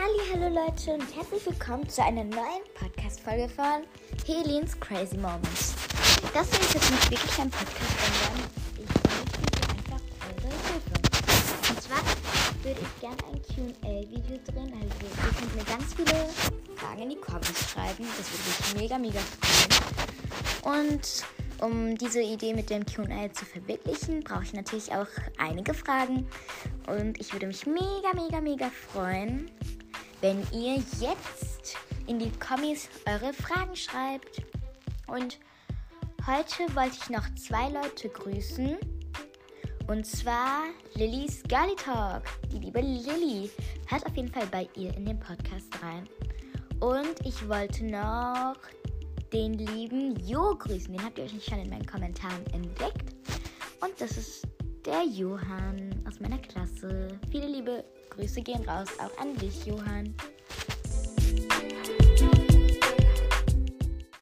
Hallo Leute und herzlich willkommen zu einer neuen Podcast-Folge von Helens Crazy Moments. Das hier ist jetzt nicht wirklich ein Podcast, sondern ich benötige einfach eure Hilfe. Und zwar würde ich gerne ein QA-Video drehen. Also ihr könnt mir ganz viele Fragen in die Comments schreiben. Das würde mich mega, mega freuen. Und um diese Idee mit dem QA zu verwirklichen, brauche ich natürlich auch einige Fragen. Und ich würde mich mega, mega, mega freuen, wenn ihr jetzt in die Kommis eure Fragen schreibt. Und heute wollte ich noch zwei Leute grüßen. Und zwar Lillys Girly Talk. Die liebe Lilly. Hört auf jeden Fall bei ihr in den Podcast rein. Und ich wollte noch den lieben Jo grüßen. Den habt ihr euch schon in meinen Kommentaren entdeckt. Und das ist der Johann aus meiner Klasse. Viele liebe Grüße gehen raus auch an dich, Johann.